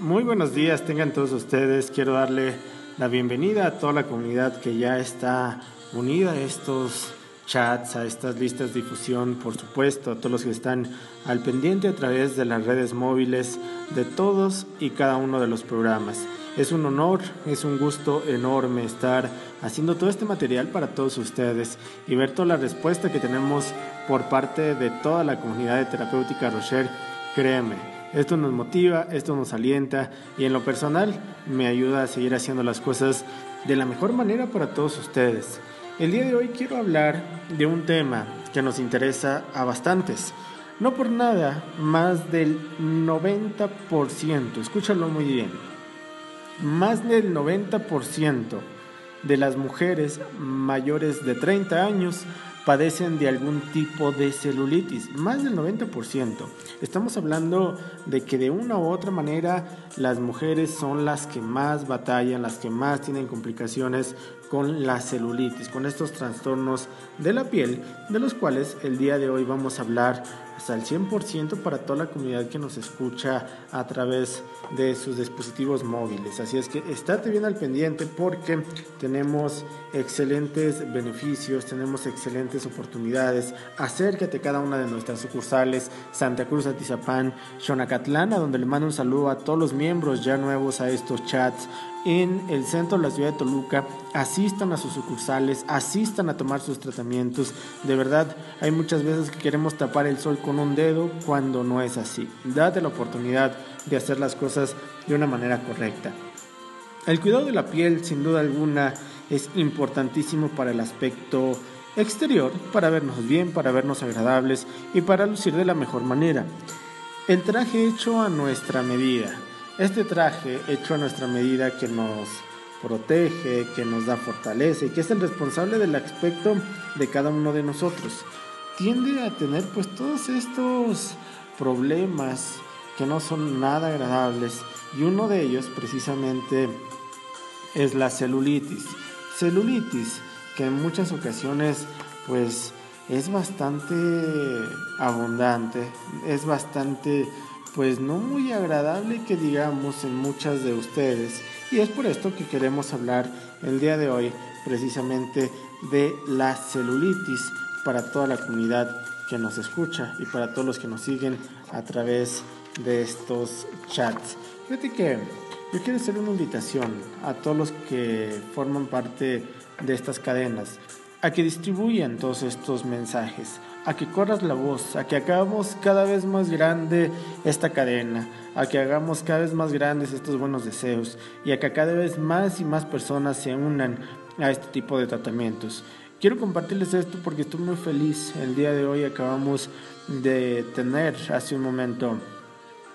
Muy buenos días, tengan todos ustedes. Quiero darle la bienvenida a toda la comunidad que ya está unida a estos chats, a estas listas de difusión, por supuesto, a todos los que están al pendiente a través de las redes móviles de todos y cada uno de los programas. Es un honor, es un gusto enorme estar haciendo todo este material para todos ustedes y ver toda la respuesta que tenemos por parte de toda la comunidad de terapéutica Rocher. Créeme, esto nos motiva, esto nos alienta y en lo personal me ayuda a seguir haciendo las cosas de la mejor manera para todos ustedes. El día de hoy quiero hablar de un tema que nos interesa a bastantes. No por nada, más del 90%, escúchalo muy bien más del 90% de las mujeres mayores de 30 años padecen de algún tipo de celulitis, más del 90%. Estamos hablando de que de una u otra manera las mujeres son las que más batallan, las que más tienen complicaciones con la celulitis, con estos trastornos de la piel, de los cuales el día de hoy vamos a hablar hasta el 100% para toda la comunidad que nos escucha a través de sus dispositivos móviles. Así es que estate bien al pendiente porque tenemos excelentes beneficios, tenemos excelentes oportunidades. Acércate a cada una de nuestras sucursales, Santa Cruz, Atizapán, Xonacatlán, donde le mando un saludo a todos los miembros ya nuevos a estos chats en el centro de la ciudad de Toluca, asistan a sus sucursales, asistan a tomar sus tratamientos. De verdad, hay muchas veces que queremos tapar el sol con un dedo cuando no es así. Date la oportunidad de hacer las cosas de una manera correcta. El cuidado de la piel, sin duda alguna, es importantísimo para el aspecto exterior, para vernos bien, para vernos agradables y para lucir de la mejor manera. El traje hecho a nuestra medida este traje hecho a nuestra medida que nos protege, que nos da fortaleza y que es el responsable del aspecto de cada uno de nosotros, tiende a tener pues todos estos problemas que no son nada agradables y uno de ellos precisamente es la celulitis. Celulitis que en muchas ocasiones pues es bastante abundante, es bastante pues no muy agradable que digamos en muchas de ustedes. Y es por esto que queremos hablar el día de hoy precisamente de la celulitis para toda la comunidad que nos escucha y para todos los que nos siguen a través de estos chats. Fíjate que yo quiero hacer una invitación a todos los que forman parte de estas cadenas a que distribuyan todos estos mensajes, a que corras la voz, a que hagamos cada vez más grande esta cadena, a que hagamos cada vez más grandes estos buenos deseos y a que cada vez más y más personas se unan a este tipo de tratamientos. Quiero compartirles esto porque estoy muy feliz. El día de hoy acabamos de tener hace un momento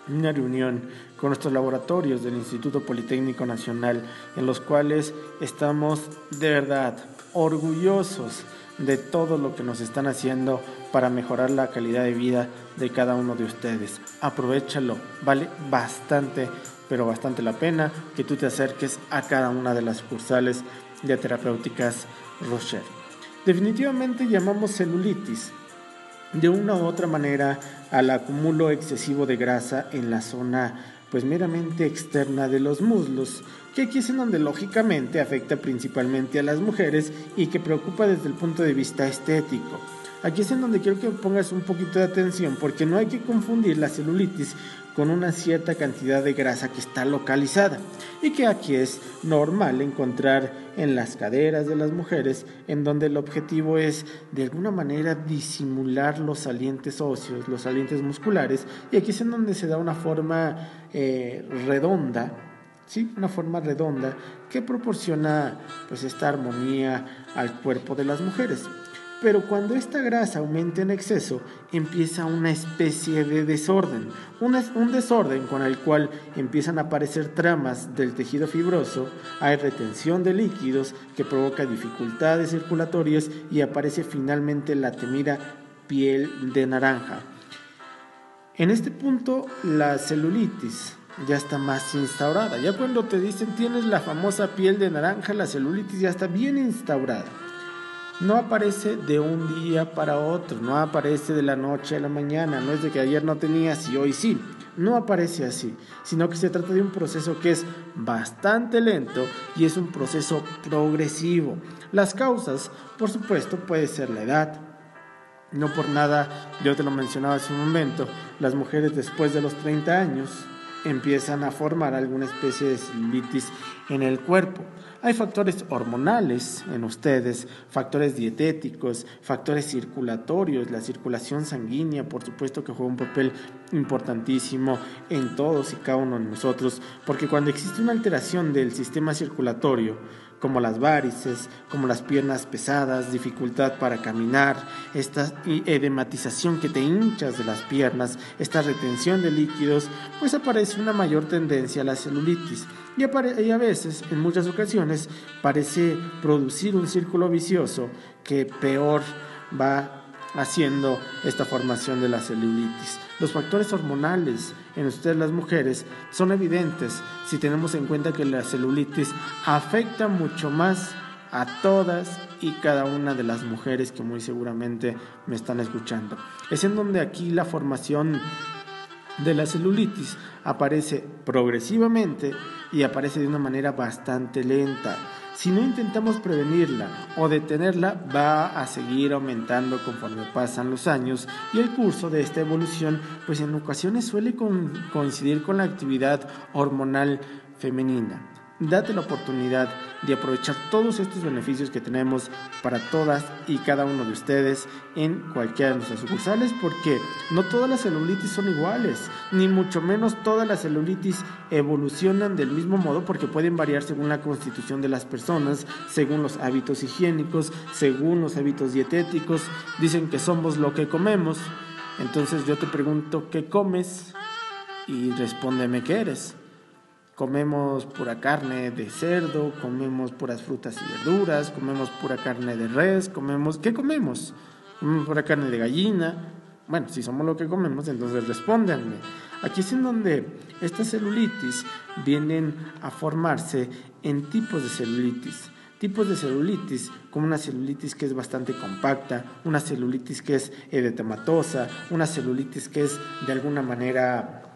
una reunión con nuestros laboratorios del Instituto Politécnico Nacional en los cuales estamos de verdad orgullosos de todo lo que nos están haciendo para mejorar la calidad de vida de cada uno de ustedes. Aprovechalo, vale bastante, pero bastante la pena que tú te acerques a cada una de las sucursales de terapéuticas Rocher. Definitivamente llamamos celulitis de una u otra manera al acumulo excesivo de grasa en la zona pues meramente externa de los muslos, que aquí es en donde lógicamente afecta principalmente a las mujeres y que preocupa desde el punto de vista estético. Aquí es en donde quiero que pongas un poquito de atención porque no hay que confundir la celulitis con una cierta cantidad de grasa que está localizada y que aquí es normal encontrar en las caderas de las mujeres en donde el objetivo es de alguna manera disimular los salientes óseos, los salientes musculares y aquí es en donde se da una forma eh, redonda ¿sí? una forma redonda que proporciona pues esta armonía al cuerpo de las mujeres. Pero cuando esta grasa aumenta en exceso, empieza una especie de desorden, un, desorden con el cual empiezan a aparecer tramas del tejido fibroso, hay retención de líquidos que provoca dificultades circulatorias y aparece finalmente la temida piel de naranja. En este punto, la celulitis ya está más instaurada. Ya cuando te dicen tienes la famosa piel de naranja, la celulitis ya está bien instaurada no aparece de un día para otro, no aparece de la noche a la mañana, no es de que ayer no tenías y hoy sí. no aparece así, sino que se trata de un proceso que es bastante lento y es un proceso progresivo. Las causas, por supuesto, puede ser la edad. No por nada, yo te lo mencionaba hace un momento, las mujeres después de los 30 años empiezan a formar alguna especie de celulitis en el cuerpo. Hay factores hormonales en ustedes, factores dietéticos, factores circulatorios, la circulación sanguínea, por supuesto que juega un papel importantísimo en todos y cada uno de nosotros, porque cuando existe una alteración del sistema circulatorio, como las varices, como las piernas pesadas, dificultad para caminar, esta edematización que te hinchas de las piernas, esta retención de líquidos, pues aparece una mayor tendencia a la celulitis. Y, y a veces, en muchas ocasiones, parece producir un círculo vicioso que peor va haciendo esta formación de la celulitis. Los factores hormonales en ustedes las mujeres son evidentes si tenemos en cuenta que la celulitis afecta mucho más a todas y cada una de las mujeres que muy seguramente me están escuchando. Es en donde aquí la formación de la celulitis aparece progresivamente y aparece de una manera bastante lenta. Si no intentamos prevenirla o detenerla, va a seguir aumentando conforme pasan los años y el curso de esta evolución, pues en ocasiones suele coincidir con la actividad hormonal femenina date la oportunidad de aprovechar todos estos beneficios que tenemos para todas y cada uno de ustedes en cualquiera de nuestras sucursales porque no todas las celulitis son iguales, ni mucho menos todas las celulitis evolucionan del mismo modo porque pueden variar según la constitución de las personas, según los hábitos higiénicos, según los hábitos dietéticos. Dicen que somos lo que comemos. Entonces yo te pregunto, ¿qué comes? Y respóndeme qué eres comemos pura carne de cerdo, comemos puras frutas y verduras, comemos pura carne de res, comemos, ¿qué comemos? Comemos pura carne de gallina. Bueno, si somos lo que comemos, entonces respóndanme. Aquí es en donde estas celulitis vienen a formarse en tipos de celulitis. Tipos de celulitis, como una celulitis que es bastante compacta, una celulitis que es edetematosa, una celulitis que es de alguna manera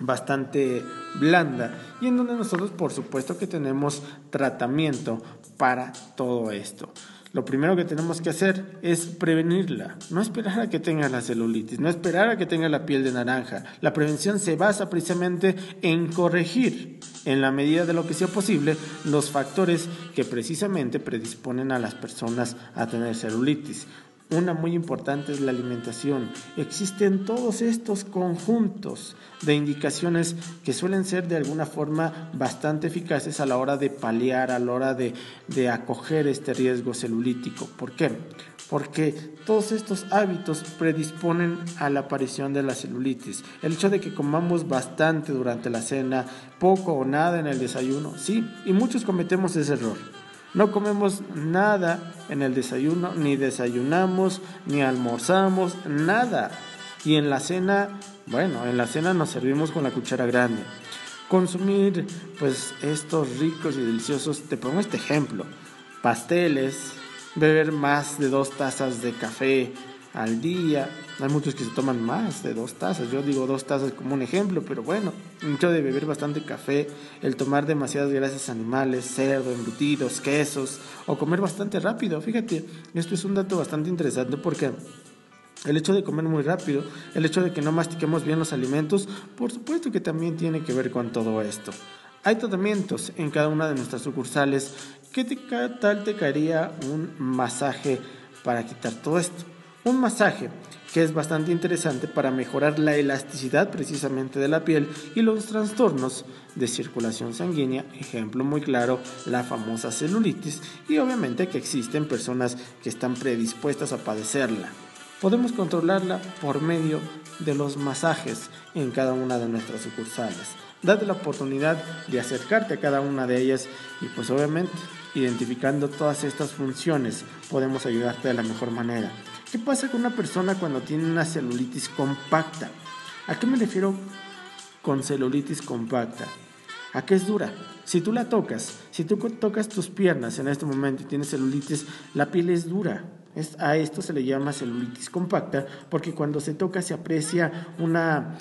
bastante blanda y en donde nosotros por supuesto que tenemos tratamiento para todo esto. Lo primero que tenemos que hacer es prevenirla, no esperar a que tenga la celulitis, no esperar a que tenga la piel de naranja. La prevención se basa precisamente en corregir, en la medida de lo que sea posible, los factores que precisamente predisponen a las personas a tener celulitis. Una muy importante es la alimentación. Existen todos estos conjuntos de indicaciones que suelen ser de alguna forma bastante eficaces a la hora de paliar, a la hora de, acoger este riesgo celulítico. ¿Por qué? Porque todos estos hábitos predisponen a la aparición de la celulitis. El hecho de que comamos bastante durante la cena, poco o nada en el desayuno, sí, y muchos cometemos ese error no comemos nada en el desayuno, ni desayunamos, ni almorzamos, nada. Y en la cena, bueno, en la cena nos servimos con la cuchara grande. Consumir, pues, estos ricos y deliciosos, te pongo este ejemplo, pasteles, beber más de dos tazas de café al día. Hay muchos que se toman más de dos tazas. Yo digo dos tazas como un ejemplo, pero bueno, mucho de beber bastante café, el tomar demasiadas grasas animales, cerdo, embutidos, quesos, o comer bastante rápido. Fíjate, esto es un dato bastante interesante porque el hecho de comer muy rápido, el hecho de que no mastiquemos bien los alimentos, por supuesto que también tiene que ver con todo esto. Hay tratamientos en cada una de nuestras sucursales. ¿Qué tal te caería un masaje para quitar todo esto? Un masaje que es bastante interesante para mejorar la elasticidad precisamente de la piel y los trastornos de circulación sanguínea, ejemplo muy claro, la famosa celulitis y obviamente que existen personas que están predispuestas a padecerla. Podemos controlarla por medio de los masajes en cada una de nuestras sucursales. Date la oportunidad de acercarte a cada una de ellas y pues obviamente identificando todas estas funciones podemos ayudarte de la mejor manera. ¿Qué pasa con una persona cuando tiene una celulitis compacta? ¿A qué me refiero con celulitis compacta? ¿A qué es dura? Si tú la tocas, si tú tocas tus piernas en este momento y tienes celulitis, la piel es dura. a esto se le llama celulitis compacta porque cuando se toca se aprecia una,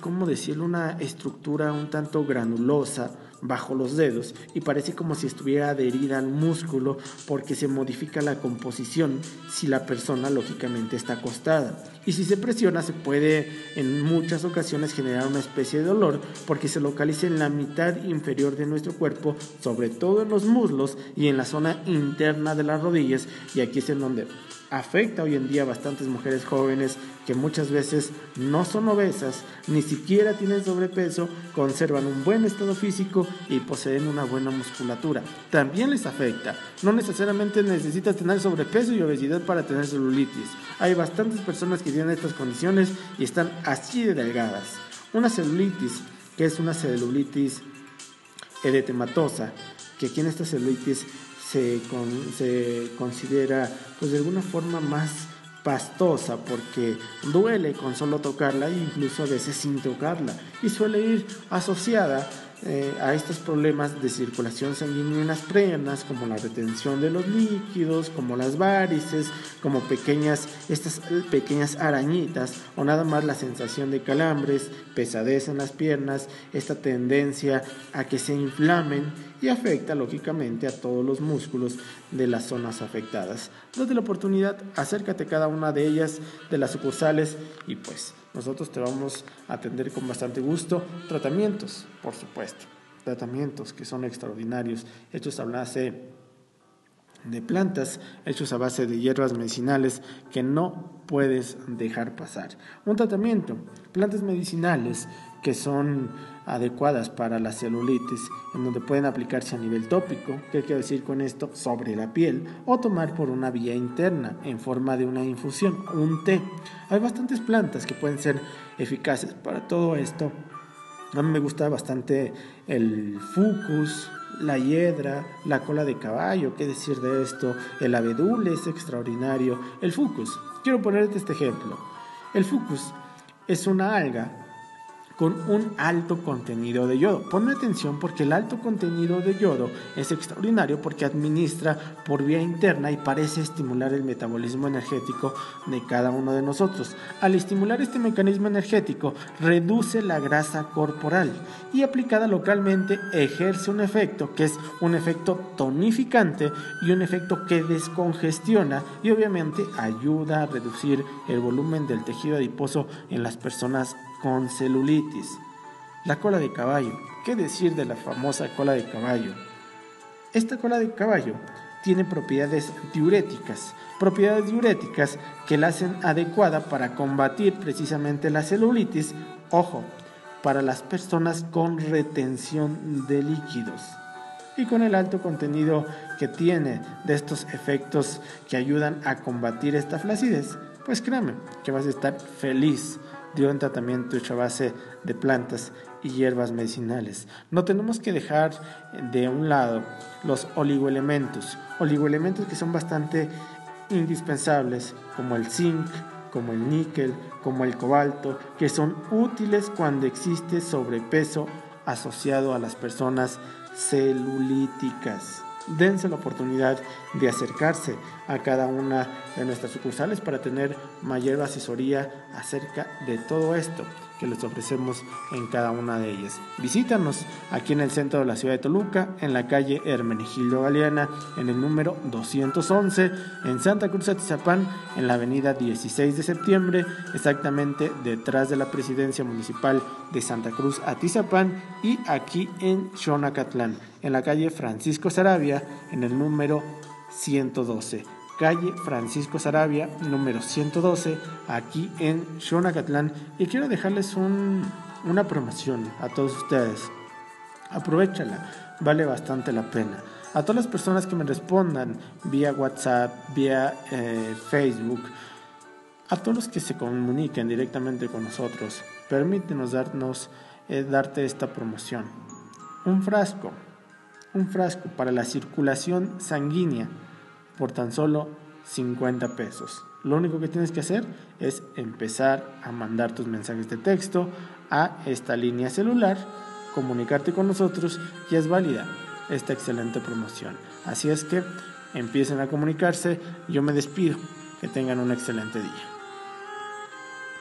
¿cómo decirlo? Una estructura un tanto granulosa bajo los dedos y parece como si estuviera adherida al músculo porque se modifica la composición si la persona lógicamente está acostada. Y si se presiona se puede en muchas ocasiones generar una especie de dolor porque se localiza en la mitad inferior de nuestro cuerpo, sobre todo en los muslos y en la zona interna de las rodillas y aquí es en donde afecta hoy en día a bastantes mujeres jóvenes que muchas veces no son obesas, ni siquiera tienen sobrepeso, conservan un buen estado físico y poseen una buena musculatura. También les afecta. No necesariamente necesitas tener sobrepeso y obesidad para tener celulitis. Hay bastantes personas que estas condiciones y están así de delgadas. Una celulitis, que es una celulitis edetematosa, que aquí en esta celulitis se, se considera pues de alguna forma más pastosa porque duele con solo tocarla e incluso a veces sin tocarla y suele ir asociada eh, a estos problemas de circulación sanguínea en las piernas, como la retención de los líquidos, como las varices, como pequeñas, estas pequeñas arañitas, o nada más la sensación de calambres, pesadez en las piernas, esta tendencia a que se inflamen y afecta lógicamente a todos los músculos de las zonas afectadas. Date la oportunidad, acércate a cada una de ellas, de las sucursales, y pues nosotros te vamos a atender con bastante gusto. Tratamientos, por supuesto. Tratamientos que son extraordinarios, hechos a base de plantas, hechos a base de hierbas medicinales que no puedes dejar pasar. Un tratamiento, plantas medicinales que son adecuadas para la celulitis, en donde pueden aplicarse a nivel tópico, ¿qué quiero decir con esto? Sobre la piel, o tomar por una vía interna en forma de una infusión, un té. Hay bastantes plantas que pueden ser eficaces para todo esto. A mí me gusta bastante el fucus, la hiedra, la cola de caballo, qué decir de esto, el abedul es extraordinario, el fucus. Quiero ponerte este ejemplo. El fucus es una alga con un alto contenido de yodo. Ponme atención porque el alto contenido de yodo es extraordinario porque administra por vía interna y parece estimular el metabolismo energético de cada uno de nosotros. Al estimular este mecanismo energético, reduce la grasa corporal y aplicada localmente ejerce un efecto que es un efecto tonificante y un efecto que descongestiona y obviamente ayuda a reducir el volumen del tejido adiposo en las personas con celulitis. La cola de caballo. ¿Qué decir de la famosa cola de caballo? Esta cola de caballo tiene propiedades diuréticas, propiedades diuréticas que la hacen adecuada para combatir precisamente la celulitis, ojo, para las personas con retención de líquidos. Y con el alto contenido que tiene de estos efectos que ayudan a combatir esta flacidez, pues créame que vas a estar feliz dio un tratamiento hecho a base de plantas y hierbas medicinales. No tenemos que dejar de un lado los oligoelementos, oligoelementos que son bastante indispensables, como el zinc, como el níquel, como el cobalto, que son útiles cuando existe sobrepeso asociado a las personas celulíticas dense la oportunidad de acercarse a cada una de nuestras sucursales para tener mayor asesoría acerca de todo esto que les ofrecemos en cada una de ellas. Visítanos aquí en el centro de la ciudad de Toluca, en la calle Hermenegildo Galeana, en el número 211, en Santa Cruz Atizapán, en la avenida 16 de septiembre, exactamente detrás de la presidencia municipal de Santa Cruz Atizapán y aquí en Xonacatlán, en la calle Francisco Sarabia, en el número 112 calle Francisco Sarabia, número 112, aquí en Xonacatlán. Y quiero dejarles una promoción a todos ustedes. Aprovechala, vale bastante la pena. A todas las personas que me respondan vía WhatsApp, vía eh, Facebook, a todos los que se comuniquen directamente con nosotros, permítenos darnos, eh, darte esta promoción. Un frasco, un frasco para la circulación sanguínea por tan solo 50 pesos. Lo único que tienes que hacer es empezar a mandar tus mensajes de texto a esta línea celular, comunicarte con nosotros y es válida esta excelente promoción. Así es que empiecen a comunicarse. Yo me despido. Que tengan un excelente día.